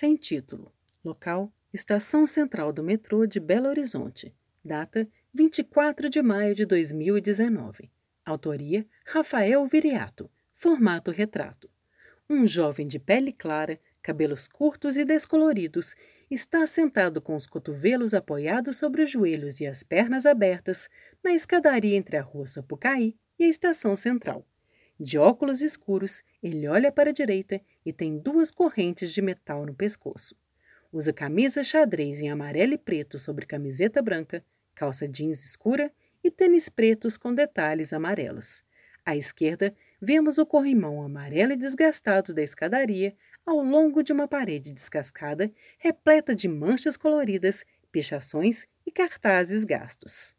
Sem título. Local: Estação Central do Metrô de Belo Horizonte. Data: 24 de maio de 2019. Autoria: Rafael Viriato. Formato retrato. Um jovem de pele clara, cabelos curtos e descoloridos, está sentado com os cotovelos apoiados sobre os joelhos e as pernas abertas na escadaria entre a rua Sapucaí e a estação central. De óculos escuros, ele olha para a direita e tem duas correntes de metal no pescoço. Usa camisa xadrez em amarelo e preto sobre camiseta branca, calça jeans escura e tênis pretos com detalhes amarelos. À esquerda, vemos o corrimão amarelo e desgastado da escadaria ao longo de uma parede descascada, repleta de manchas coloridas, pichações e cartazes gastos.